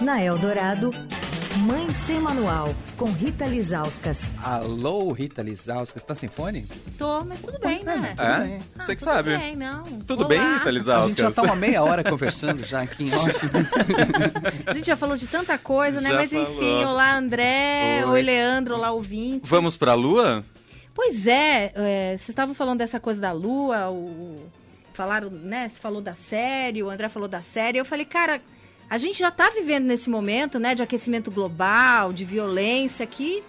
Na Eldorado, Mãe Sem Manual, com Rita Lizauskas. Alô, Rita Lizauskas, tá sem fone? Tô, mas tudo bem, né? É? Ah, Você que tudo sabe. Bem, não. Tudo Olá. bem, Rita A Lizauskas? gente já tá uma meia hora conversando já aqui em off. A gente já falou de tanta coisa, né? Já mas enfim, falou. olá André, Oi. oi Leandro, olá ouvinte. Vamos pra Lua? Pois é, é, vocês estavam falando dessa coisa da lua, o, falaram, né? Você falou da série, o André falou da série. Eu falei, cara, a gente já tá vivendo nesse momento, né, de aquecimento global, de violência, que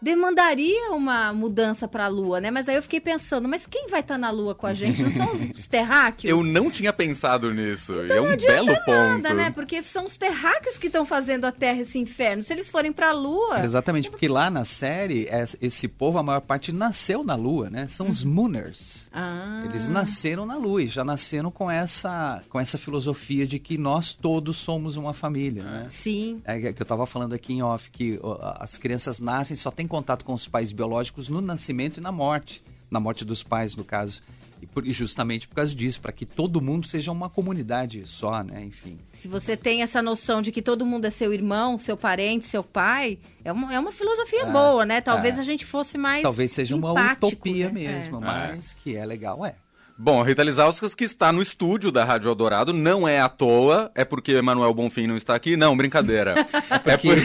demandaria uma mudança pra lua, né? Mas aí eu fiquei pensando, mas quem vai estar na lua com a gente? Não são os, os terráqueos? Eu não tinha pensado nisso. e é um belo ponto. Nada, né? Porque são os terráqueos que estão fazendo a Terra esse inferno. Se eles forem pra lua, Exatamente, porque lá na série, es- esse povo, a maior parte nasceu na Lua, né? São os Mooners. Ah. Eles nasceram na Lua e já nasceram com essa, com essa filosofia de que nós todos somos uma família, né? Sim. É que eu estava falando aqui em off que as crianças nascem só têm contato com os pais biológicos no nascimento e na morte, na morte dos pais no caso. E, por- e justamente por causa disso, para que todo mundo seja uma comunidade só, né? Enfim. Se você tem essa noção de que todo mundo é seu irmão, seu parente, seu pai, é uma, é uma filosofia É, boa, né? Talvez é. a gente fosse mais. Talvez seja uma utopia né? mesmo, É. mas que é legal, é. Bom, Rita Lizauskas, que está no estúdio da Rádio Eldorado, não é à toa, é porque Emanuel Bonfim não está aqui? Não, brincadeira. é porque- por...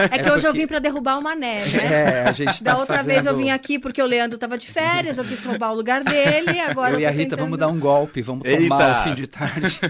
É que hoje eu vim pra derrubar o mané, né? É, a gente Da tá outra fazendo... vez eu vim aqui porque o Leandro tava de férias, eu quis roubar o lugar dele, agora Eu e a Rita tentando- vamos dar um golpe, vamos tomar Eita! o fim de tarde.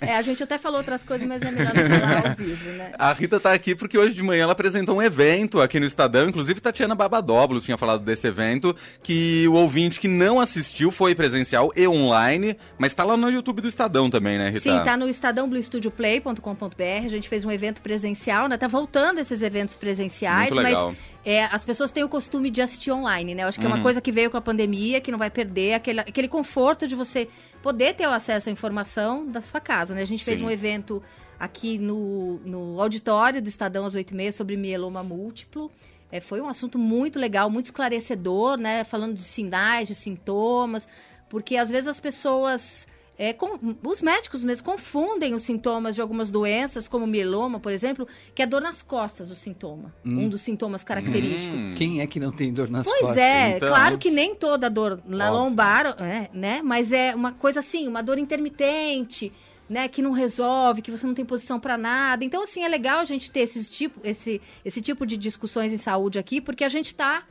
É, a gente até falou outras coisas, mas é melhor não falar ao vivo, né? A Rita tá aqui porque hoje de manhã ela apresentou um evento aqui no Estadão, inclusive Tatiana Babadóbulos tinha falado desse evento, que o ouvinte que não assistiu foi presencial e online, mas tá lá no YouTube do Estadão também, né, Rita? Sim, tá no estadãobluestudioplay.com.br. A gente fez um evento presencial, né? Tá voltando esses eventos presenciais, Muito legal. mas é, as pessoas têm o costume de assistir online, né? Eu acho que é uma Uhum. coisa que veio com a pandemia, que não vai perder aquele, aquele conforto de você poder ter o acesso à informação da sua casa, né? A gente fez Sim. um evento aqui no, no auditório do Estadão às 8h30 sobre mieloma múltiplo. É, foi um assunto muito legal, muito esclarecedor, né? Falando de sinais, de sintomas, porque às vezes as pessoas. é, com- os médicos mesmo confundem os sintomas de algumas doenças, como mieloma, por exemplo, que é dor nas costas o sintoma. Um dos sintomas característicos. Hum. Quem é que não tem dor nas Pois costas? é, então. claro que nem toda dor na Óbvio. lombar, é, né? Mas é uma coisa assim, uma dor intermitente, né? Que não resolve, que você não tem posição para nada. Então, assim, é legal a gente ter esse tipo, esse, esse tipo de discussões em saúde aqui, porque a gente está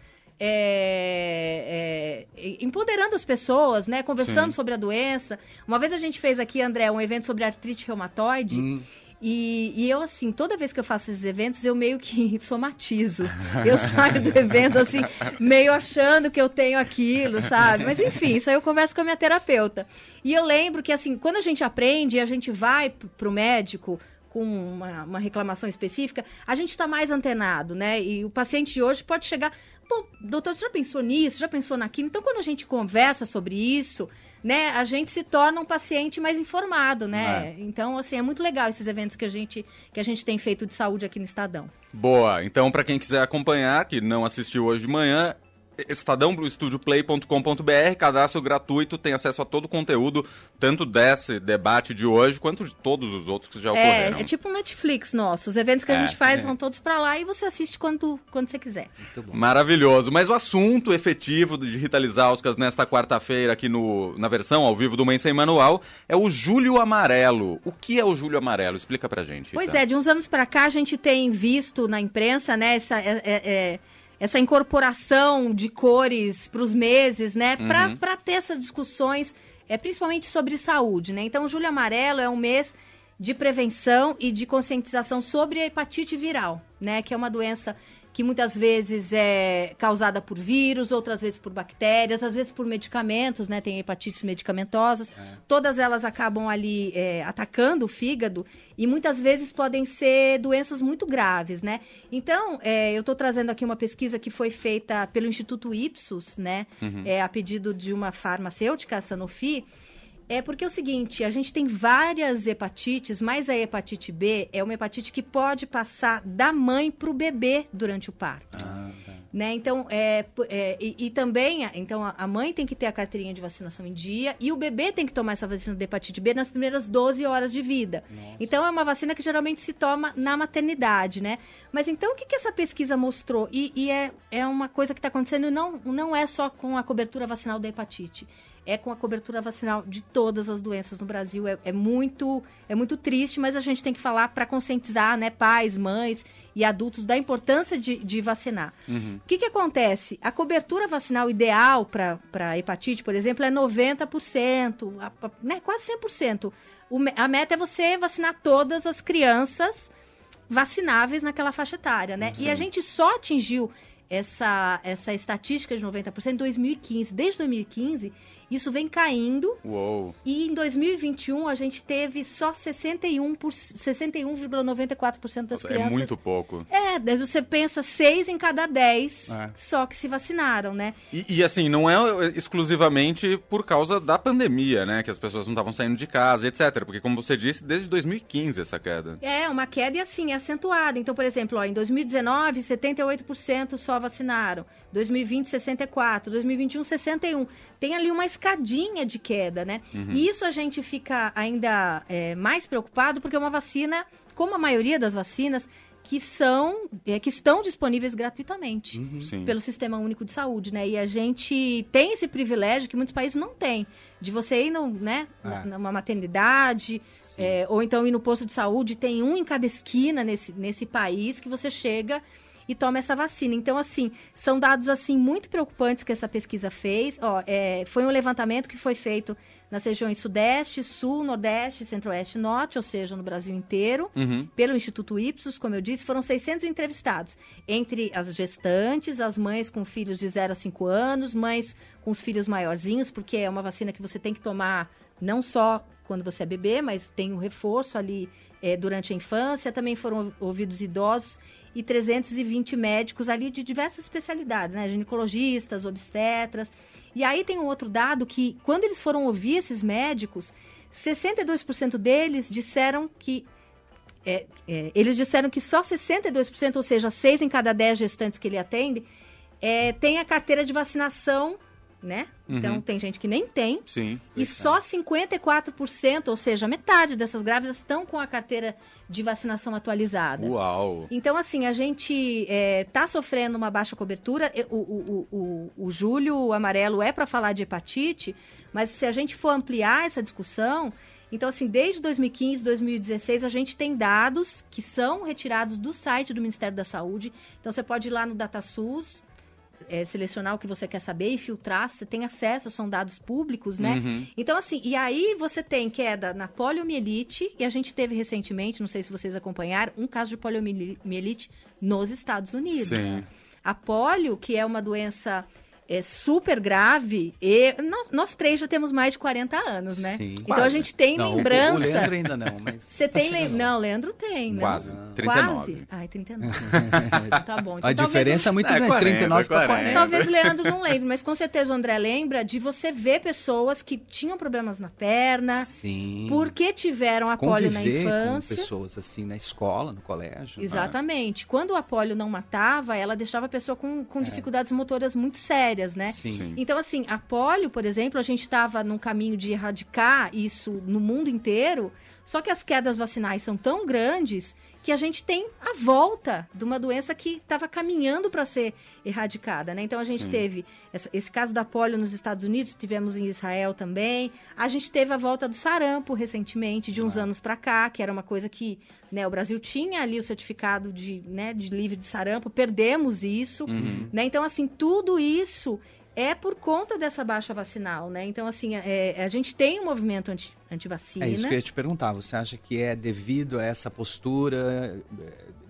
empoderando as pessoas, né? Conversando Sim. sobre a doença. Uma vez a gente fez aqui, André, um evento sobre artrite reumatoide. Hum. E, e eu, assim, toda vez que eu faço esses eventos, eu meio que somatizo. Eu saio do evento, assim, meio achando que eu tenho aquilo, sabe? Mas, enfim, isso aí eu converso com a minha terapeuta. E eu lembro que, assim, quando a gente aprende e a gente vai pro médico com uma, uma reclamação específica, a gente está mais antenado, né? E o paciente de hoje pode chegar, pô, doutor, você já pensou nisso? Já pensou naquilo? Então, quando a gente conversa sobre isso, né, a gente se torna um paciente mais informado, né? Então, assim, é muito legal esses eventos que a gente, que a gente tem feito de saúde aqui no Estadão. Boa, então pra quem quiser acompanhar, que não assistiu hoje de manhã, estadãobluestudioplay.com.br, cadastro gratuito, tem acesso a todo o conteúdo, tanto desse debate de hoje, quanto de todos os outros que já É, ocorreram. é tipo um Netflix nosso. Os eventos que a É, gente faz é. vão todos pra lá e você assiste quando, quando você quiser. Muito bom. Maravilhoso. Mas o assunto efetivo de Rita Lizauskas nesta quarta-feira aqui no, na versão ao vivo do Mãe Sem Manual é o Júlio Amarelo. O que é o Júlio Amarelo? Explica pra gente. Rita. Pois é, de uns anos pra cá a gente tem visto na imprensa, né, essa, é- é- é- essa incorporação de cores para os meses, né, Uhum. para ter essas discussões, é, principalmente sobre saúde, né? Então, o Julho Amarelo é um mês de prevenção e de conscientização sobre a hepatite viral, né, que é uma doença que muitas vezes é causada por vírus, outras vezes por bactérias, às vezes por medicamentos, né? Tem hepatites medicamentosas. Todas elas acabam ali é, atacando o fígado e muitas vezes podem ser doenças muito graves, né? Então, é, eu estou trazendo aqui uma pesquisa que foi feita pelo Instituto Ipsos, né? É, a pedido de uma farmacêutica, a Sanofi. É porque é o seguinte, a gente tem várias hepatites, mas a hepatite B é uma hepatite que pode passar da mãe para o bebê durante o parto. Ah, tá. Né? Então, é, é, e, e também, a- então, a mãe tem que ter a carteirinha de vacinação em dia e o bebê tem que tomar essa vacina de hepatite B nas primeiras 12 horas de vida. Então, é uma vacina que geralmente se toma na maternidade, né? Mas então, o que, que essa pesquisa mostrou? E, e é, é uma coisa que está acontecendo e não, não é só com a cobertura vacinal da hepatite. É com a cobertura vacinal de todas as doenças no Brasil. É, é muito, é muito triste, mas a gente tem que falar para conscientizar né, pais, mães e adultos da importância de, de vacinar. O que, que acontece? A cobertura vacinal ideal para hepatite, por exemplo, é 90%, a- a- né, quase 100%. O a meta é você vacinar todas as crianças vacináveis naquela faixa etária, né? E a gente só atingiu essa, essa estatística de 90% em 2015. Desde 2015, isso vem caindo Uou. e em 2021 a gente teve só 61 por- 61,94% das Nossa, crianças. é muito pouco. É, você pensa 6 em cada 10 É. só que se vacinaram, né? E, e, assim, não é exclusivamente por causa da pandemia, né? Que as pessoas não estavam saindo de casa, etc. Porque, como você disse, desde 2015 essa queda. É, uma queda e assim, acentuada. Então, por exemplo, ó, em 2019, 78% só vacinaram. 2020, 64%. 2021, 61%. Tem ali uma escadinha de queda, né? E isso a gente fica ainda é, mais preocupado porque é uma vacina, como a maioria das vacinas, que são, é, que estão disponíveis gratuitamente Sim. pelo Sistema Único de Saúde, né? E a gente tem esse privilégio que muitos países não têm, de você ir no, né, É. numa maternidade, é, ou então ir no posto de saúde, tem um em cada esquina nesse, nesse país que você chega e toma essa vacina. Então, assim, são dados assim muito preocupantes que essa pesquisa fez. Ó, é, foi um levantamento que foi feito nas regiões Sudeste, Sul, Nordeste, Centro-Oeste e Norte, ou seja, no Brasil inteiro Uhum. pelo Instituto Ipsos, como eu disse, foram 600 entrevistados, entre as gestantes, as mães com filhos de 0 a 5 anos, mães com os filhos maiorzinhos, porque é uma vacina que você tem que tomar não só quando você é bebê, mas tem um reforço ali eh, durante a infância. Também foram ouvidos idosos e 320 médicos ali de diversas especialidades, né? Ginecologistas, obstetras. E aí tem um outro dado que, quando eles foram ouvir esses médicos, 62% deles disseram que é, é, eles disseram que só 62%, ou seja, 6 em cada 10 gestantes que ele atende, é, tem a carteira de vacinação, né? Então, Uhum. tem gente que nem tem. Sim. E só 54%, ou seja, metade dessas grávidas estão com a carteira de vacinação atualizada. Uau. Então, assim, a gente está sofrendo uma baixa cobertura. O, o, o, o, o julho amarelo é para falar de hepatite, mas se a gente for ampliar essa discussão, então, assim, desde 2015, 2016, a gente tem dados que são retirados do site do Ministério da Saúde. Então, você pode ir lá no DataSUS, é, selecionar o que você quer saber e filtrar, você tem acesso, são dados públicos, né? Uhum. Então, assim, e aí você tem queda na poliomielite, e a gente teve recentemente, não sei se vocês acompanharam, um caso de poliomielite nos Estados Unidos. Sim. A polio, que é uma doença é, super grave, e nós, nós três já temos mais de 40 anos, né? Sim. Então Quase. a gente tem Não, o- lembrança. O Leandro ainda não, mas... Você tá tem lem... chegando. Não, Leandro tem, né? Quase. Quase. 39. Ai, 39. tá bom. Então, A talvez diferença é o- muito É, grande, 40, 39 para 40. 40. Talvez o Leandro não lembre, mas com certeza o André lembra de você ver pessoas que tinham problemas na perna, Sim. porque tiveram a polio na Conviver infância. com pessoas assim na escola, no colégio. Exatamente. Quando a polio não matava, ela deixava a pessoa com, com dificuldades motoras muito sérias, né? Sim. Sim. Então, assim, a polio, por exemplo, a gente estava num caminho de erradicar isso no mundo inteiro, só que as quedas vacinais são tão grandes que a gente tem a volta de uma doença que estava caminhando para ser erradicada, né? Então, a gente Sim. teve essa- esse caso da polio nos Estados Unidos, tivemos em Israel também. A gente teve a volta do sarampo recentemente, de uns anos para cá, que era uma coisa que né, o Brasil tinha ali o certificado de, né, de livre de sarampo, perdemos isso, Uhum. né? Então, assim, tudo isso é por conta dessa baixa vacinal, né? Então, assim, é, a gente tem um movimento anti, anti-vacina. É isso que eu ia te perguntar. Você acha que é devido a essa postura,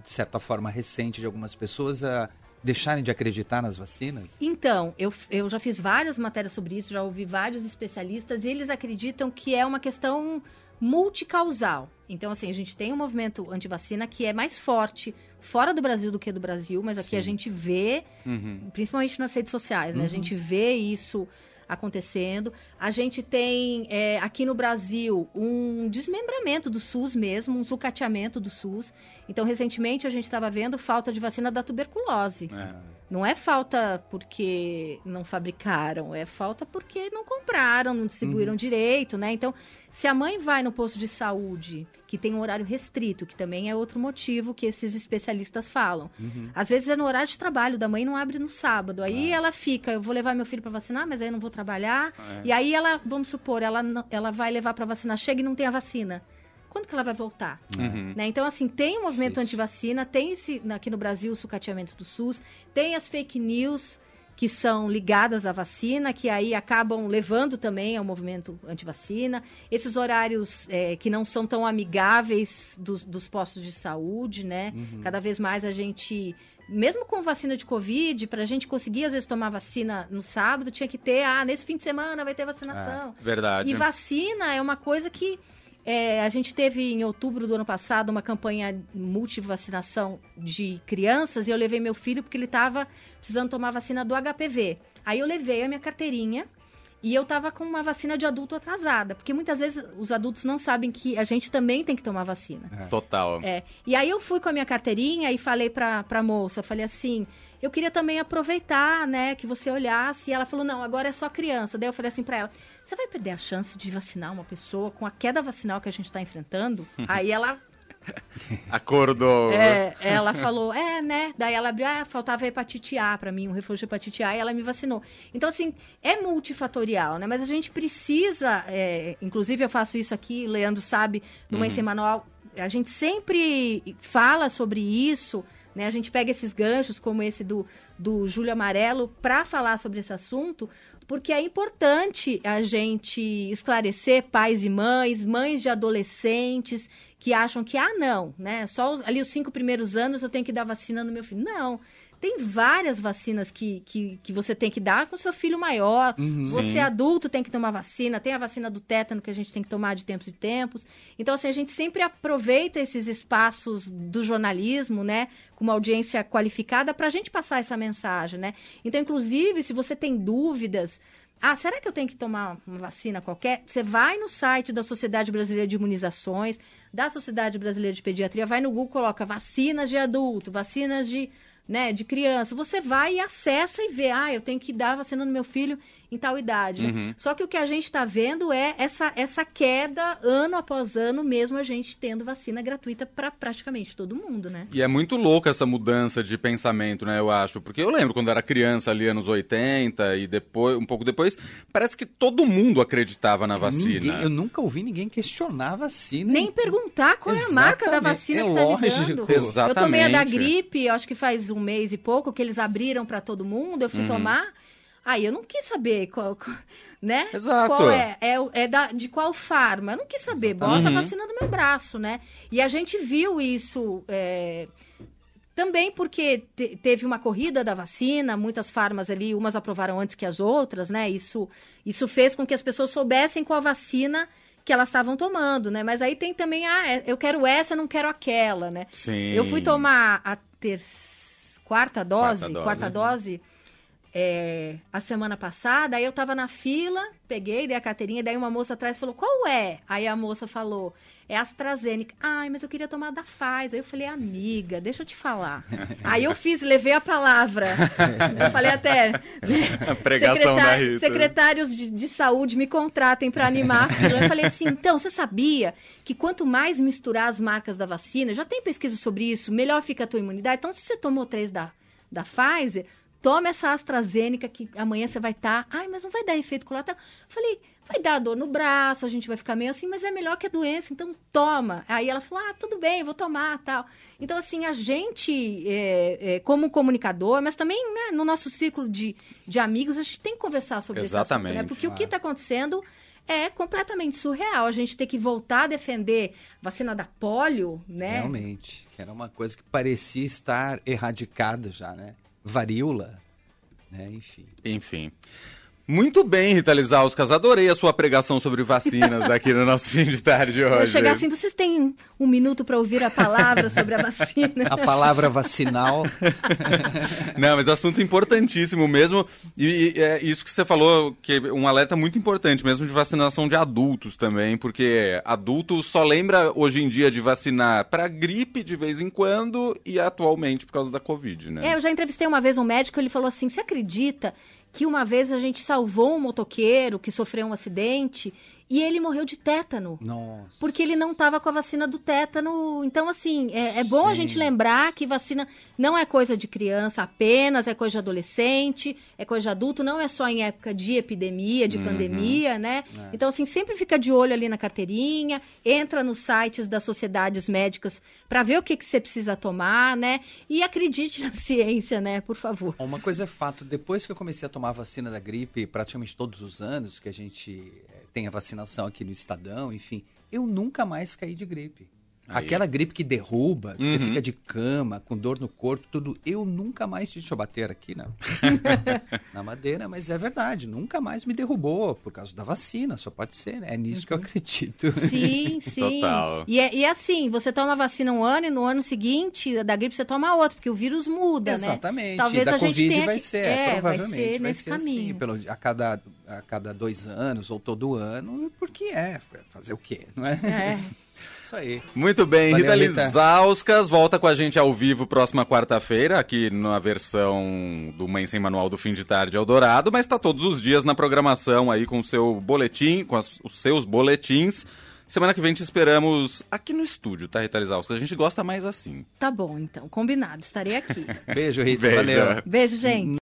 de certa forma, recente de algumas pessoas a deixarem de acreditar nas vacinas? Então, eu, eu já fiz várias matérias sobre isso, já ouvi vários especialistas, e eles acreditam que é uma questão multicausal. Então, assim, a gente tem um movimento anti-vacina que é mais forte fora do Brasil do que do Brasil, mas aqui a Sim. gente vê Uhum. principalmente nas redes sociais, né? Uhum. A gente vê isso acontecendo. A gente tem é, aqui no Brasil um desmembramento do SUS mesmo, um sucateamento do SUS. Então, recentemente a gente estava vendo falta de vacina da tuberculose. É. Não é falta porque não fabricaram, é falta porque não compraram, não distribuíram uhum. direito, né? Então, se a mãe vai no posto de saúde, que tem um horário restrito, que também é outro motivo que esses especialistas falam. Uhum. Às vezes é no horário de trabalho, da mãe não abre no sábado. Aí ah. ela fica, eu vou levar meu filho para vacinar, mas aí eu não vou trabalhar. É. E aí ela, vamos supor, ela, ela vai levar para vacinar, chega e não tem a vacina quando que ela vai voltar? Uhum. Né? Então, assim, tem o um movimento anti-vacina, tem esse, aqui no Brasil o sucateamento do SUS, tem as fake news que são ligadas à vacina, que aí acabam levando também ao movimento anti-vacina. Esses horários é, que não são tão amigáveis dos, dos postos de saúde, né? Uhum. Cada vez mais a gente mesmo com vacina de Covid, para a gente conseguir, às vezes, tomar vacina no sábado, tinha que ter, ah, nesse fim de semana vai ter vacinação. É, verdade. E vacina é uma coisa que é, a gente teve em outubro do ano passado uma campanha multivacinação de crianças e eu levei meu filho porque ele estava precisando tomar vacina do HPV. Aí eu levei a minha carteirinha e eu estava com uma vacina de adulto atrasada, porque muitas vezes os adultos não sabem que a gente também tem que tomar vacina. É. Total. É. E aí eu fui com a minha carteirinha e falei para a moça, falei assim, eu queria também aproveitar, né, que você olhasse. E ela falou, não, agora é só criança. Daí eu falei assim para ela, você vai perder a chance de vacinar uma pessoa com a queda vacinal que a gente está enfrentando? Aí ela Acordou. É, ela falou, é, né? Daí ela abriu, ah, faltava hepatite A para mim, um refúgio de hepatite A, e ela me vacinou. Então, assim, é multifatorial, né? Mas a gente precisa, é, inclusive eu faço isso aqui, Leandro sabe, no uhum. Mãe Manual, a gente sempre fala sobre isso, né? A gente pega esses ganchos, como esse do, do Júlio Amarelo, para falar sobre esse assunto, porque é importante a gente esclarecer pais e mães, mães de adolescentes que acham que, ah, não, né? Só os, ali os cinco primeiros anos eu tenho que dar vacina no meu filho. Não. Tem várias vacinas que, que, que você tem que dar com seu filho maior. Uhum, você sim. adulto tem que tomar vacina. Tem a vacina do tétano que a gente tem que tomar de tempos em tempos. Então, assim, a gente sempre aproveita esses espaços do jornalismo, né? Com uma audiência qualificada para a gente passar essa mensagem, né? Então, inclusive, se você tem dúvidas ah, será que eu tenho que tomar uma vacina qualquer? Você vai no site da Sociedade Brasileira de Imunizações, da Sociedade Brasileira de Pediatria, vai no Google, coloca vacinas de adulto, vacinas de né, de criança, você vai e acessa e vê, ah, eu tenho que dar vacina no meu filho em tal idade. Né? Uhum. Só que o que a gente está vendo é essa, essa queda ano após ano, mesmo a gente tendo vacina gratuita para praticamente todo mundo, né? E é muito louca essa mudança de pensamento, né, eu acho, porque eu lembro quando era criança ali anos 80 e depois, um pouco depois, parece que todo mundo acreditava na vacina. Ninguém, eu nunca ouvi ninguém questionar a vacina. Nem perguntar qual Exatamente. é a marca da vacina é que tá lógico. Exatamente. Eu tomei a da gripe, acho que faz um mês e pouco, que eles abriram para todo mundo, eu fui uhum. tomar. Aí eu não quis saber qual, né? Exato. Qual é? É, é da, de qual farma? Eu não quis saber. Bota uhum. a vacina no meu braço, né? E a gente viu isso é, também porque te, teve uma corrida da vacina, muitas farmas ali, umas aprovaram antes que as outras, né? Isso, isso fez com que as pessoas soubessem qual vacina que elas estavam tomando, né? Mas aí tem também, ah, é, eu quero essa, não quero aquela, né? Sim. Eu fui tomar a terceira quarta dose, quarta dose, quarta dose é, a semana passada, aí eu tava na fila, peguei, dei a carteirinha, daí uma moça atrás falou, qual é? Aí a moça falou, é AstraZeneca. Ai, mas eu queria tomar da Pfizer. Aí eu falei, amiga, deixa eu te falar. aí eu fiz, levei a palavra. eu falei até... A pregação da Rita. Secretários de, de saúde me contratem para animar a fila. Eu falei assim, então, você sabia que quanto mais misturar as marcas da vacina, já tem pesquisa sobre isso, melhor fica a tua imunidade. Então, se você tomou três da, da Pfizer, toma essa AstraZeneca que amanhã você vai estar. Tá... Ai, mas não vai dar efeito colateral. Falei, vai dar dor no braço, a gente vai ficar meio assim, mas é melhor que a doença, então toma. Aí ela falou, ah, tudo bem, vou tomar, tal. Então, assim, a gente, é, é, como comunicador, mas também né, no nosso círculo de, de amigos, a gente tem que conversar sobre Exatamente. esse assunto, né? Porque ah. o que está acontecendo é completamente surreal. A gente ter que voltar a defender vacina da polio, né? Realmente, que era uma coisa que parecia estar erradicada já, né? Varíola, né? Enfim. Enfim. Muito bem, Rita Lizauskas. Adorei a sua pregação sobre vacinas aqui no nosso fim de tarde hoje. Vou chegar assim, vocês têm um minuto para ouvir a palavra sobre a vacina? A palavra vacinal. Não, mas assunto importantíssimo mesmo. E, e é isso que você falou, que é um alerta muito importante mesmo de vacinação de adultos também, porque adulto só lembra hoje em dia de vacinar para gripe de vez em quando e atualmente por causa da Covid, né? É, eu já entrevistei uma vez um médico, ele falou assim: você acredita que uma vez a gente salvou um motoqueiro que sofreu um acidente e ele morreu de tétano. Nossa. Porque ele não estava com a vacina do tétano. Então, assim, é, é bom Sim. a gente lembrar que vacina não é coisa de criança apenas, é coisa de adolescente, é coisa de adulto, não é só em época de epidemia, de Uhum. pandemia, né? É. Então, assim, sempre fica de olho ali na carteirinha, entra nos sites das sociedades médicas para ver o que, que você precisa tomar, né? E acredite na ciência, né? Por favor. Uma coisa é fato, depois que eu comecei a tomar a vacina da gripe, praticamente todos os anos que a gente eh, tem a vacinação aqui no Estadão, enfim, eu nunca mais caí de gripe. Aí. Aquela gripe que derruba, que você Uhum. fica de cama, com dor no corpo, tudo, eu nunca mais, deixa eu bater aqui na, na madeira, mas é verdade, nunca mais me derrubou, por causa da vacina, só pode ser, né? É nisso que eu acredito. Sim, sim. Total. E é, e é assim, você toma a vacina um ano e no ano seguinte da gripe você toma outra, porque o vírus muda, né? Exatamente. Talvez e da a gente Covid tenha vai que- ser, é, vai provavelmente. ser nesse assim, caminho. pelo, a, cada, a cada dois anos ou todo ano, porque é, fazer o quê, não é? É. Isso aí. Muito bem, Valeu, Rita. Lizauskas volta com a gente ao vivo próxima quarta-feira, aqui na versão do Mãe Sem Manual do Fim de Tarde Eldorado, mas está todos os dias na programação aí com o seu boletim, com as- os seus boletins. Semana que vem te esperamos aqui no estúdio, tá, Rita Lizauskas? A gente gosta mais assim. Tá bom, então. Combinado. Estarei aqui. Beijo, Rita. Beijo. Valeu. Beijo, gente.